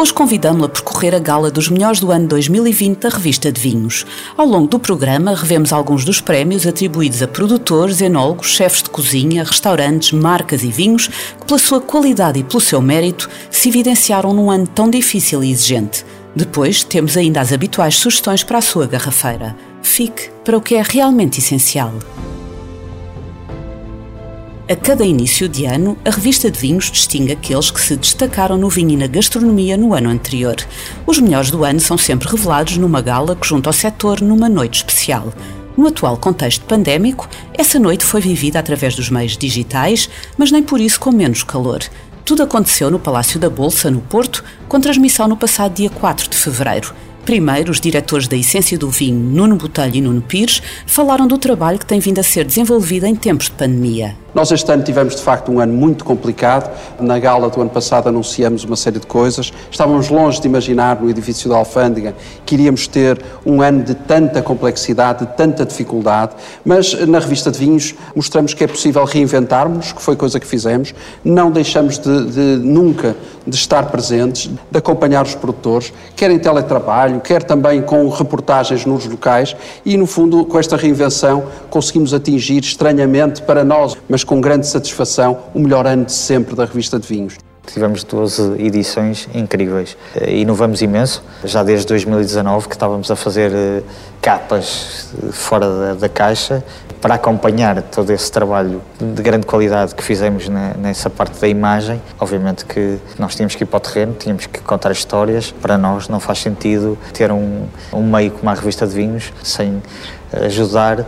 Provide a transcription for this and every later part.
Hoje convidamos-la a percorrer a gala dos melhores do ano 2020 da revista de vinhos. Ao longo do programa, revemos alguns dos prémios atribuídos a produtores, enólogos, chefes de cozinha, restaurantes, marcas e vinhos que, pela sua qualidade e pelo seu mérito, se evidenciaram num ano tão difícil e exigente. Depois, temos ainda as habituais sugestões para a sua garrafeira. Fique para o que é realmente essencial. A cada início de ano, a revista de vinhos distingue aqueles que se destacaram no vinho e na gastronomia no ano anterior. Os melhores do ano são sempre revelados numa gala que junta ao setor numa noite especial. No atual contexto pandémico, essa noite foi vivida através dos meios digitais, mas nem por isso com menos calor. Tudo aconteceu no Palácio da Bolsa, no Porto, com transmissão no passado dia 4 de fevereiro. Primeiro, os diretores da Essência do Vinho, Nuno Botelho e Nuno Pires, falaram do trabalho que tem vindo a ser desenvolvido em tempos de pandemia. Nós este ano tivemos de facto um ano muito complicado. Na gala do ano passado anunciamos uma série de coisas. Estávamos longe de imaginar no edifício da Alfândega que iríamos ter um ano de tanta complexidade, de tanta dificuldade, mas na revista de vinhos mostramos que é possível reinventarmos, que foi coisa que fizemos. Não deixamos de, de nunca de estar presentes, de acompanhar os produtores, quer em teletrabalho, quer também com reportagens nos locais e no fundo com esta reinvenção conseguimos atingir estranhamente para nós, mas com grande satisfação, o melhor ano de sempre da revista de vinhos. Tivemos 12 edições incríveis. Inovamos imenso, já desde 2019 que estávamos a fazer eh, capas fora da, da caixa para acompanhar todo esse trabalho de grande qualidade que fizemos na, nessa parte da imagem. Obviamente que nós tínhamos que ir para o terreno, tínhamos que contar histórias. Para nós não faz sentido ter um, um meio como a revista de vinhos sem ajudar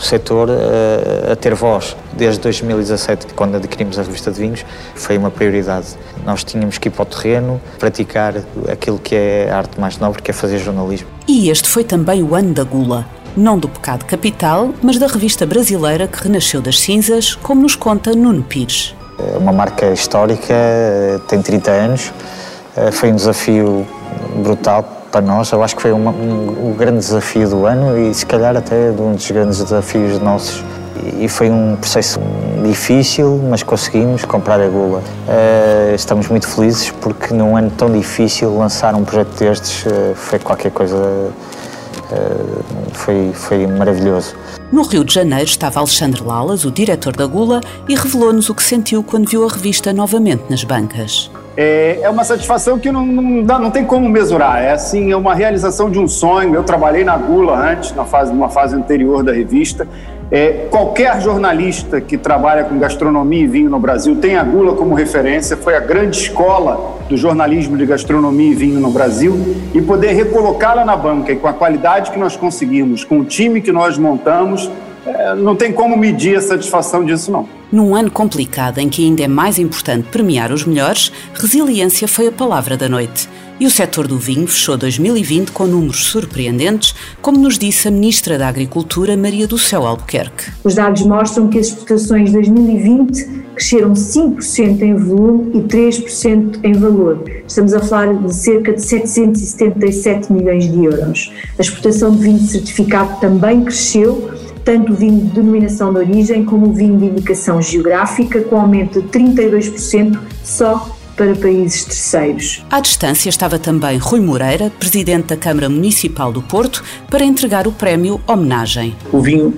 o setor a, a, ter voz. Desde 2017, quando adquirimos a revista de vinhos, foi uma prioridade. Nós tínhamos que ir para o terreno, praticar aquilo que é a arte mais nobre, que é fazer jornalismo. E este foi também o ano da gula. Não do pecado capital, mas da revista brasileira que renasceu das cinzas, como nos conta Nuno Pires. É uma marca histórica, tem 30 anos, foi um desafio brutal para nós, eu acho que foi uma, um, um grande desafio do ano e se calhar até um dos grandes desafios nossos. E foi um processo difícil, mas conseguimos comprar a Gula. Uh, estamos muito felizes porque num ano tão difícil lançar um projeto destes uh, foi qualquer coisa. Uh, foi, foi maravilhoso. No Rio de Janeiro estava Alexandre Lalas, o diretor da Gula, e revelou-nos o que sentiu quando viu a revista novamente nas bancas é, é uma satisfação que não, não, dá, não tem como mesurar. É assim, é uma realização de um sonho. Eu trabalhei na Gula antes, na fase, numa fase anterior da revista. É, qualquer jornalista que trabalha com gastronomia e vinho no Brasil tem a Gula como referência, foi a grande escola do jornalismo de gastronomia e vinho no Brasil, e poder recolocá-la na banca e com a qualidade que nós conseguimos, com o time que nós montamos, é, não tem como medir a satisfação disso, não. Num ano complicado em que ainda é mais importante premiar os melhores, resiliência foi a palavra da noite. E o setor do vinho fechou 2020 com números surpreendentes, como nos disse a Ministra da Agricultura, Maria do Céu Albuquerque. Os dados mostram que as exportações de 2020 cresceram 5% em volume e 3% em valor. Estamos a falar de cerca de 777 milhões de euros. A exportação de vinho certificado também cresceu tanto o vinho de denominação de origem como o vinho de indicação geográfica, com aumento de 32% só para países terceiros. À distância estava também Rui Moreira, presidente da Câmara Municipal do Porto, para entregar o prémio Homenagem. O vinho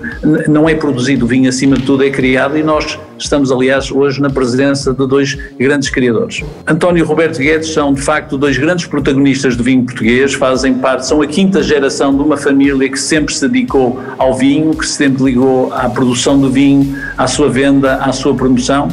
não é produzido, o vinho acima de tudo é criado e nós estamos, aliás, hoje na presença de dois grandes criadores. António e Roberto Guedes são, de facto, dois grandes protagonistas do vinho português, fazem parte, são a quinta geração de uma família que sempre se dedicou ao vinho, que sempre ligou à produção do vinho, à sua venda, à sua promoção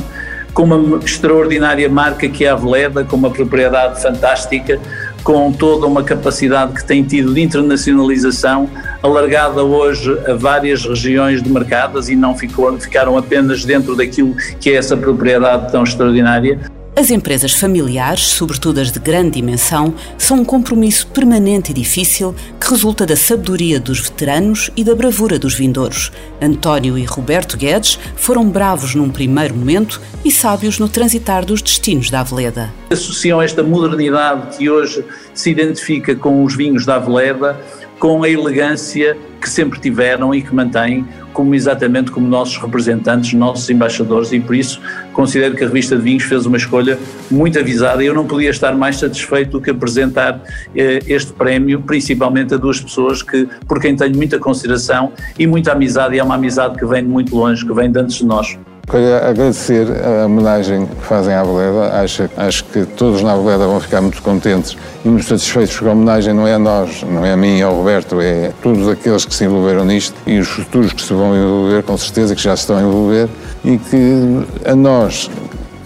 com uma extraordinária marca que é a Veleda, com uma propriedade fantástica, com toda uma capacidade que tem tido de internacionalização, alargada hoje a várias regiões de mercados e não ficou, ficaram apenas dentro daquilo que é essa propriedade tão extraordinária. As empresas familiares, sobretudo as de grande dimensão, são um compromisso permanente e difícil que resulta da sabedoria dos veteranos e da bravura dos vindouros. António e Roberto Guedes foram bravos num primeiro momento e sábios no transitar dos destinos da Aveleda. Associam esta modernidade que hoje se identifica com os vinhos da Aveleda com a elegância que sempre tiveram e que mantêm como exatamente como nossos representantes, nossos embaixadores e por isso considero que a revista de vinhos fez uma escolha muito avisada eu não podia estar mais satisfeito do que apresentar eh, este prémio, principalmente a duas pessoas que, por quem tenho muita consideração e muita amizade e é uma amizade que vem de muito longe, que vem de antes de nós. Queria agradecer a homenagem que fazem à Veleda. Acho, acho que todos na Veleda vão ficar muito contentes e muito satisfeitos, porque a homenagem não é a nós, não é a mim, é ao Roberto, é a todos aqueles que se envolveram nisto e os futuros que se vão envolver, com certeza que já se estão a envolver, e que a nós,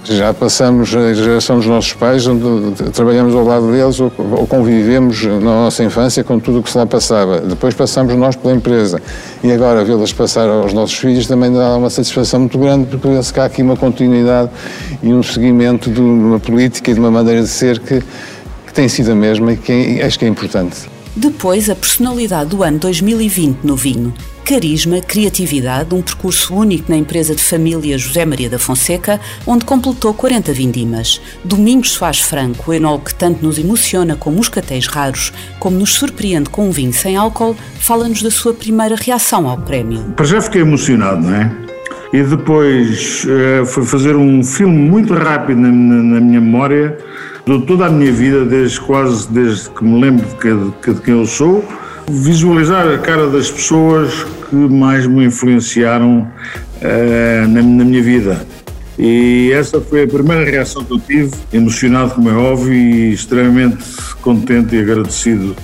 já passamos a geração dos nossos pais, onde trabalhamos ao lado deles ou, convivemos na nossa infância com tudo o que se lá passava. Depois passamos nós pela empresa. E agora vê-las passar aos nossos filhos também dá uma satisfação muito grande, porque penso que há aqui uma continuidade e um seguimento de uma política e de uma maneira de ser que, que tem sido a mesma e que acho que é importante. Depois, a personalidade do ano 2020 no vinho carisma, criatividade, um percurso único na empresa de família José Maria da Fonseca, onde completou 40 vindimas. Domingos Soares Franco, o enólogo que tanto nos emociona com moscatéis raros, como nos surpreende com um vinho sem álcool, fala-nos da sua primeira reação ao prémio. Para já fiquei emocionado, não é? E depois uh, foi fazer um filme muito rápido na, na, na minha memória de toda a minha vida, desde quase desde que me lembro de, que, de quem eu sou, visualizar a cara das pessoas que mais me influenciaram uh, na, na, minha vida. E essa foi a primeira reação que eu tive, emocionado, como é óbvio, e extremamente contente e agradecido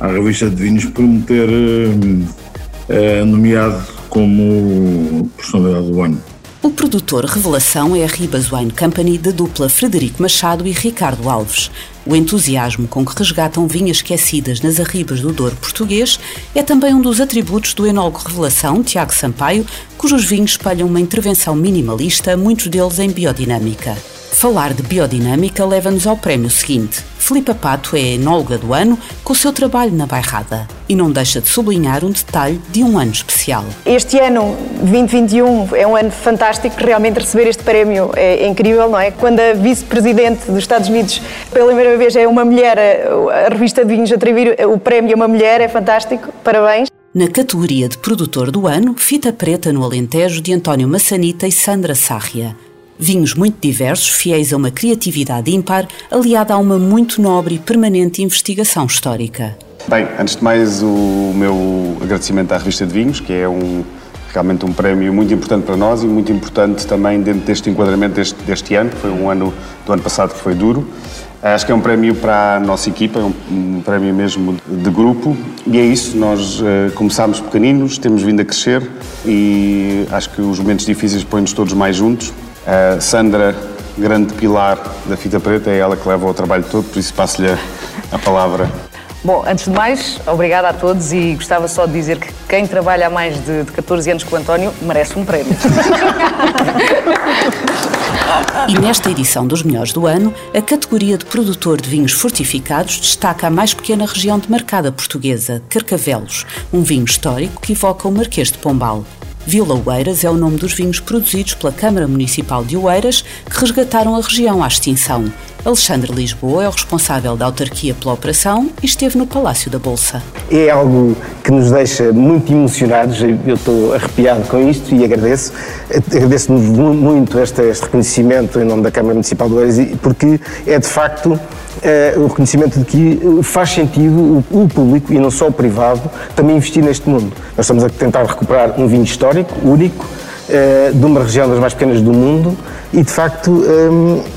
à revista de vinhos por me ter uh, nomeado como personalidade do ano. O produtor revelação é a Ribas Wine Company da dupla Frederico Machado e Ricardo Alves. O entusiasmo com que resgatam vinhas esquecidas nas arribas do Douro português é também um dos atributos do enólogo revelação Tiago Sampaio, cujos vinhos espalham uma intervenção minimalista, muitos deles em biodinâmica. Falar de biodinâmica leva-nos ao prémio seguinte. Filipa Pato é enóloga do ano com o seu trabalho na Bairrada e não deixa de sublinhar um detalhe de um ano especial. Este ano, 2021, é um ano fantástico. Realmente receber este prémio é incrível, não é? Quando a vice-presidente dos Estados Unidos, pela primeira vez, é uma mulher, a revista de vinhos atribuir o prémio a uma mulher é fantástico. Parabéns. Na categoria de produtor do ano, Fita Preta no Alentejo de António Massanita e Sandra Sarria. Vinhos muito diversos, fiéis a uma criatividade ímpar, aliada a uma muito nobre e permanente investigação histórica. Bem, antes de mais, o meu agradecimento à Revista de Vinhos, que é um, realmente um prémio muito importante para nós e muito importante também dentro deste enquadramento deste, deste ano, que foi um ano do ano passado que foi duro. Acho que é um prémio para a nossa equipa, é um, prémio mesmo de grupo e é isso, nós uh, começámos pequeninos, temos vindo a crescer e acho que os momentos difíceis põem-nos todos mais juntos a Sandra, grande pilar da fita preta, é ela que leva o trabalho todo, por isso passo-lhe a palavra. Bom, antes de mais, obrigada a todos e gostava só de dizer que quem trabalha há mais de, de 14 anos com o António merece um prémio. E nesta edição dos Melhores do Ano, a categoria de produtor de vinhos fortificados destaca a mais pequena região demarcada portuguesa, Carcavelos, um vinho histórico que evoca o Marquês de Pombal. Vila Oeiras é o nome dos vinhos produzidos pela Câmara Municipal de Oeiras que resgataram a região à extinção. Alexandre Lisboa é o responsável da autarquia pela operação e esteve no Palácio da Bolsa. É algo que nos deixa muito emocionados, eu estou arrepiado com isto e agradeço. Agradeço muito este, este reconhecimento em nome da Câmara Municipal de Oeiras, porque é de facto é, o reconhecimento de que faz sentido o, o, público e não só o privado também investir neste mundo. Nós estamos a tentar recuperar um vinho histórico, único, é, de uma região das mais pequenas do mundo e, de facto,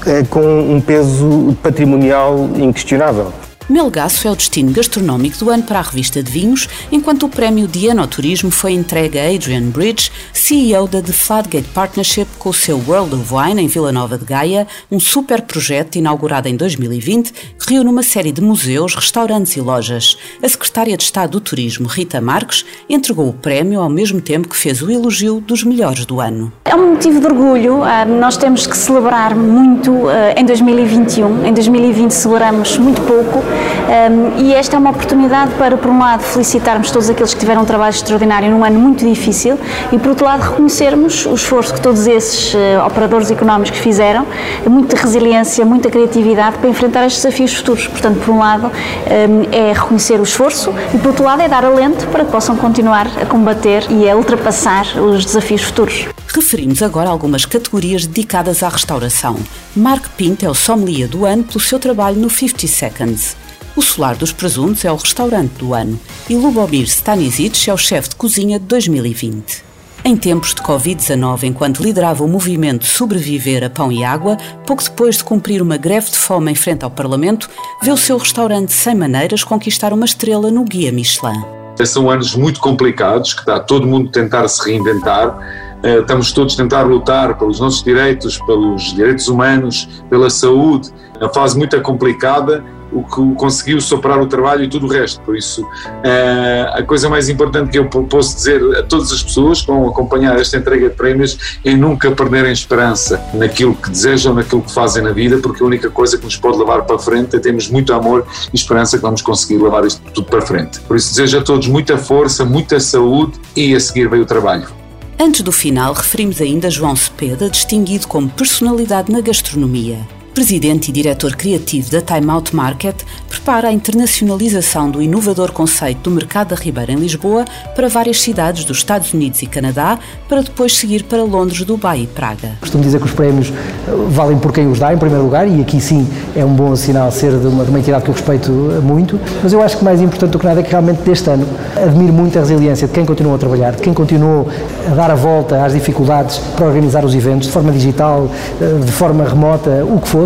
é, com um peso patrimonial inquestionável. Melgaço é o destino gastronómico do ano para a revista de vinhos, enquanto o prémio de Anoturismo foi entregue a Adrian Bridge, CEO da The Fladgate Partnership, com o seu World of Wine em Vila Nova de Gaia, um super projeto inaugurado em 2020 que reúne uma série de museus, restaurantes e lojas. A secretária de Estado do Turismo, Rita Marques, entregou o prémio ao mesmo tempo que fez o elogio dos melhores do ano. É um motivo de orgulho. Ah, nós temos que celebrar muito ah, em 2021. Em 2020 celebramos muito pouco um, e esta é uma oportunidade para, por um lado, felicitarmos todos aqueles que tiveram um trabalho extraordinário num ano muito difícil e, por outro lado, reconhecermos o esforço que todos esses uh, operadores económicos fizeram, muita resiliência, muita criatividade para enfrentar estes desafios futuros. Portanto, por um lado, um, é reconhecer o esforço e, por outro lado, é dar alento para que possam continuar a combater e a ultrapassar os desafios futuros. Referimos agora algumas categorias dedicadas à restauração. Mark Pinto é o sommelier do ano pelo seu trabalho no 50 Seconds. O Solar dos Presuntos é o restaurante do ano e Lubomir Stanisic é o chefe de cozinha de 2020. Em tempos de Covid-19, enquanto liderava o movimento Sobreviver a Pão e Água, pouco depois de cumprir uma greve de fome em frente ao Parlamento, vê o seu restaurante Sem Maneiras conquistar uma estrela no Guia Michelin. São anos muito complicados, que está todo mundo a tentar se reinventar. Eh, estamos todos a tentar lutar pelos nossos direitos, pelos direitos humanos, pela saúde. Uma fase muito complicada o que conseguiu superar o trabalho e tudo o resto. Por isso, eh, a coisa mais importante que eu posso dizer a todas as pessoas que vão acompanhar esta entrega de prémios é nunca perderem esperança naquilo que desejam, naquilo que fazem na vida, porque a única coisa que nos pode levar para frente é termos muito amor e esperança que vamos conseguir levar isto tudo para frente. Por isso, desejo a todos muita força, muita saúde e a seguir veio o trabalho. Antes do final, referimos ainda João Cepeda, distinguido como personalidade na gastronomia presidente e diretor criativo da Time Out Market, prepara a internacionalização do inovador conceito do Mercado da Ribeira em Lisboa para várias cidades dos Estados Unidos e Canadá, para depois seguir para Londres, Dubai e Praga. Costumo dizer que os prémios eh, valem por quem os dá, em primeiro lugar, e aqui sim é um bom sinal ser de uma, de uma entidade que eu respeito muito, mas eu acho que mais importante do que nada é que realmente deste ano admiro muito a resiliência de quem continuou a trabalhar, de quem continuou a dar a volta às dificuldades para organizar os eventos de forma digital, eh, de forma remota, o que for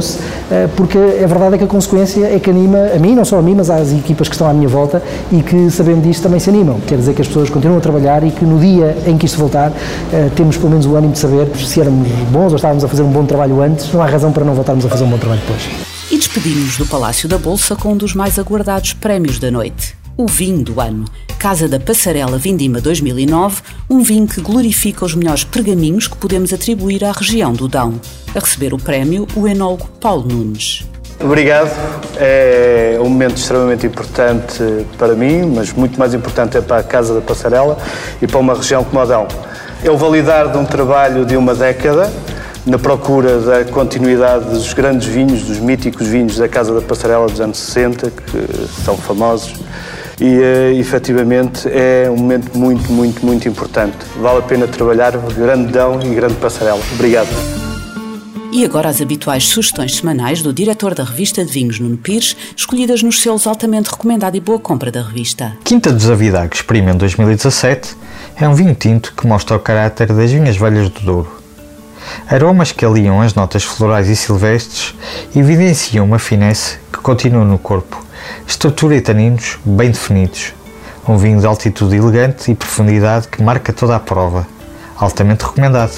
eh, porque a verdade é que a consequência é que anima a mim, não só a mim, mas às equipas que estão à minha volta e que, sabendo disto, também se animam. Quer dizer que as pessoas continuam a trabalhar e que no dia em que isto voltar, eh, temos pelo menos o ânimo de saber se éramos bons ou estávamos a fazer um bom trabalho antes, não há razão para não voltarmos a fazer um bom trabalho depois. E despedimos do Palácio da Bolsa com um dos mais aguardados prémios da noite, o vinho do ano. Casa da Passarela Vindima 2009, um vinho que glorifica os melhores pergaminhos que podemos atribuir à região do Dão. A receber o prémio, o enólogo Paulo Nunes. Obrigado. É um momento extremamente importante para mim, mas muito mais importante é para a Casa da Passarela e para uma região como a Dão. É o validar de um trabalho de uma década, na procura da continuidade dos grandes vinhos, dos míticos vinhos da Casa da Passarela dos anos 60, que são famosos e uh, efetivamente é um momento muito, muito, muito importante. Vale a pena trabalhar, grande Dão e grande Passarela. Obrigado. E agora as habituais sugestões semanais do diretor da revista de vinhos, Nuno Pires, escolhidas nos selos altamente recomendado e boa compra da revista. Quinta dos Avidago Experimento 2017 é um vinho tinto que mostra o caráter das vinhas velhas do Douro. Aromas que aliam as notas florais e silvestres evidenciam uma finesse que continua no corpo Estrutura e taninos bem definidos. Um vinho de altitude elegante e profundidade que marca toda a prova. Altamente recomendado.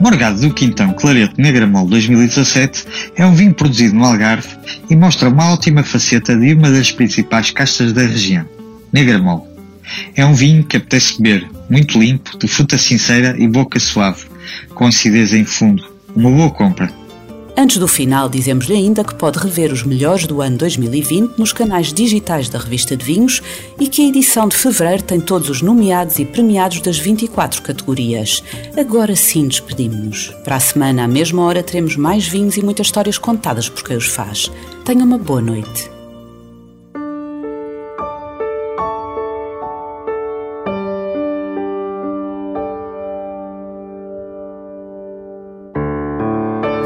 Morgado do Quintão Clarete Negra Mol 2017 é um vinho produzido no Algarve e mostra uma ótima faceta de uma das principais castas da região, Negra Mol. É um vinho que apetece beber, muito limpo, de fruta sincera e boca suave, com acidez em fundo. Uma boa compra. Antes do final, dizemos-lhe ainda que pode rever os melhores do ano 2020 nos canais digitais da revista de vinhos e que a edição de fevereiro tem todos os nomeados e premiados das 24 categorias. Agora sim despedimos-nos. Para a semana, à mesma hora, teremos mais vinhos e muitas histórias contadas por quem os faz. Tenha uma boa noite.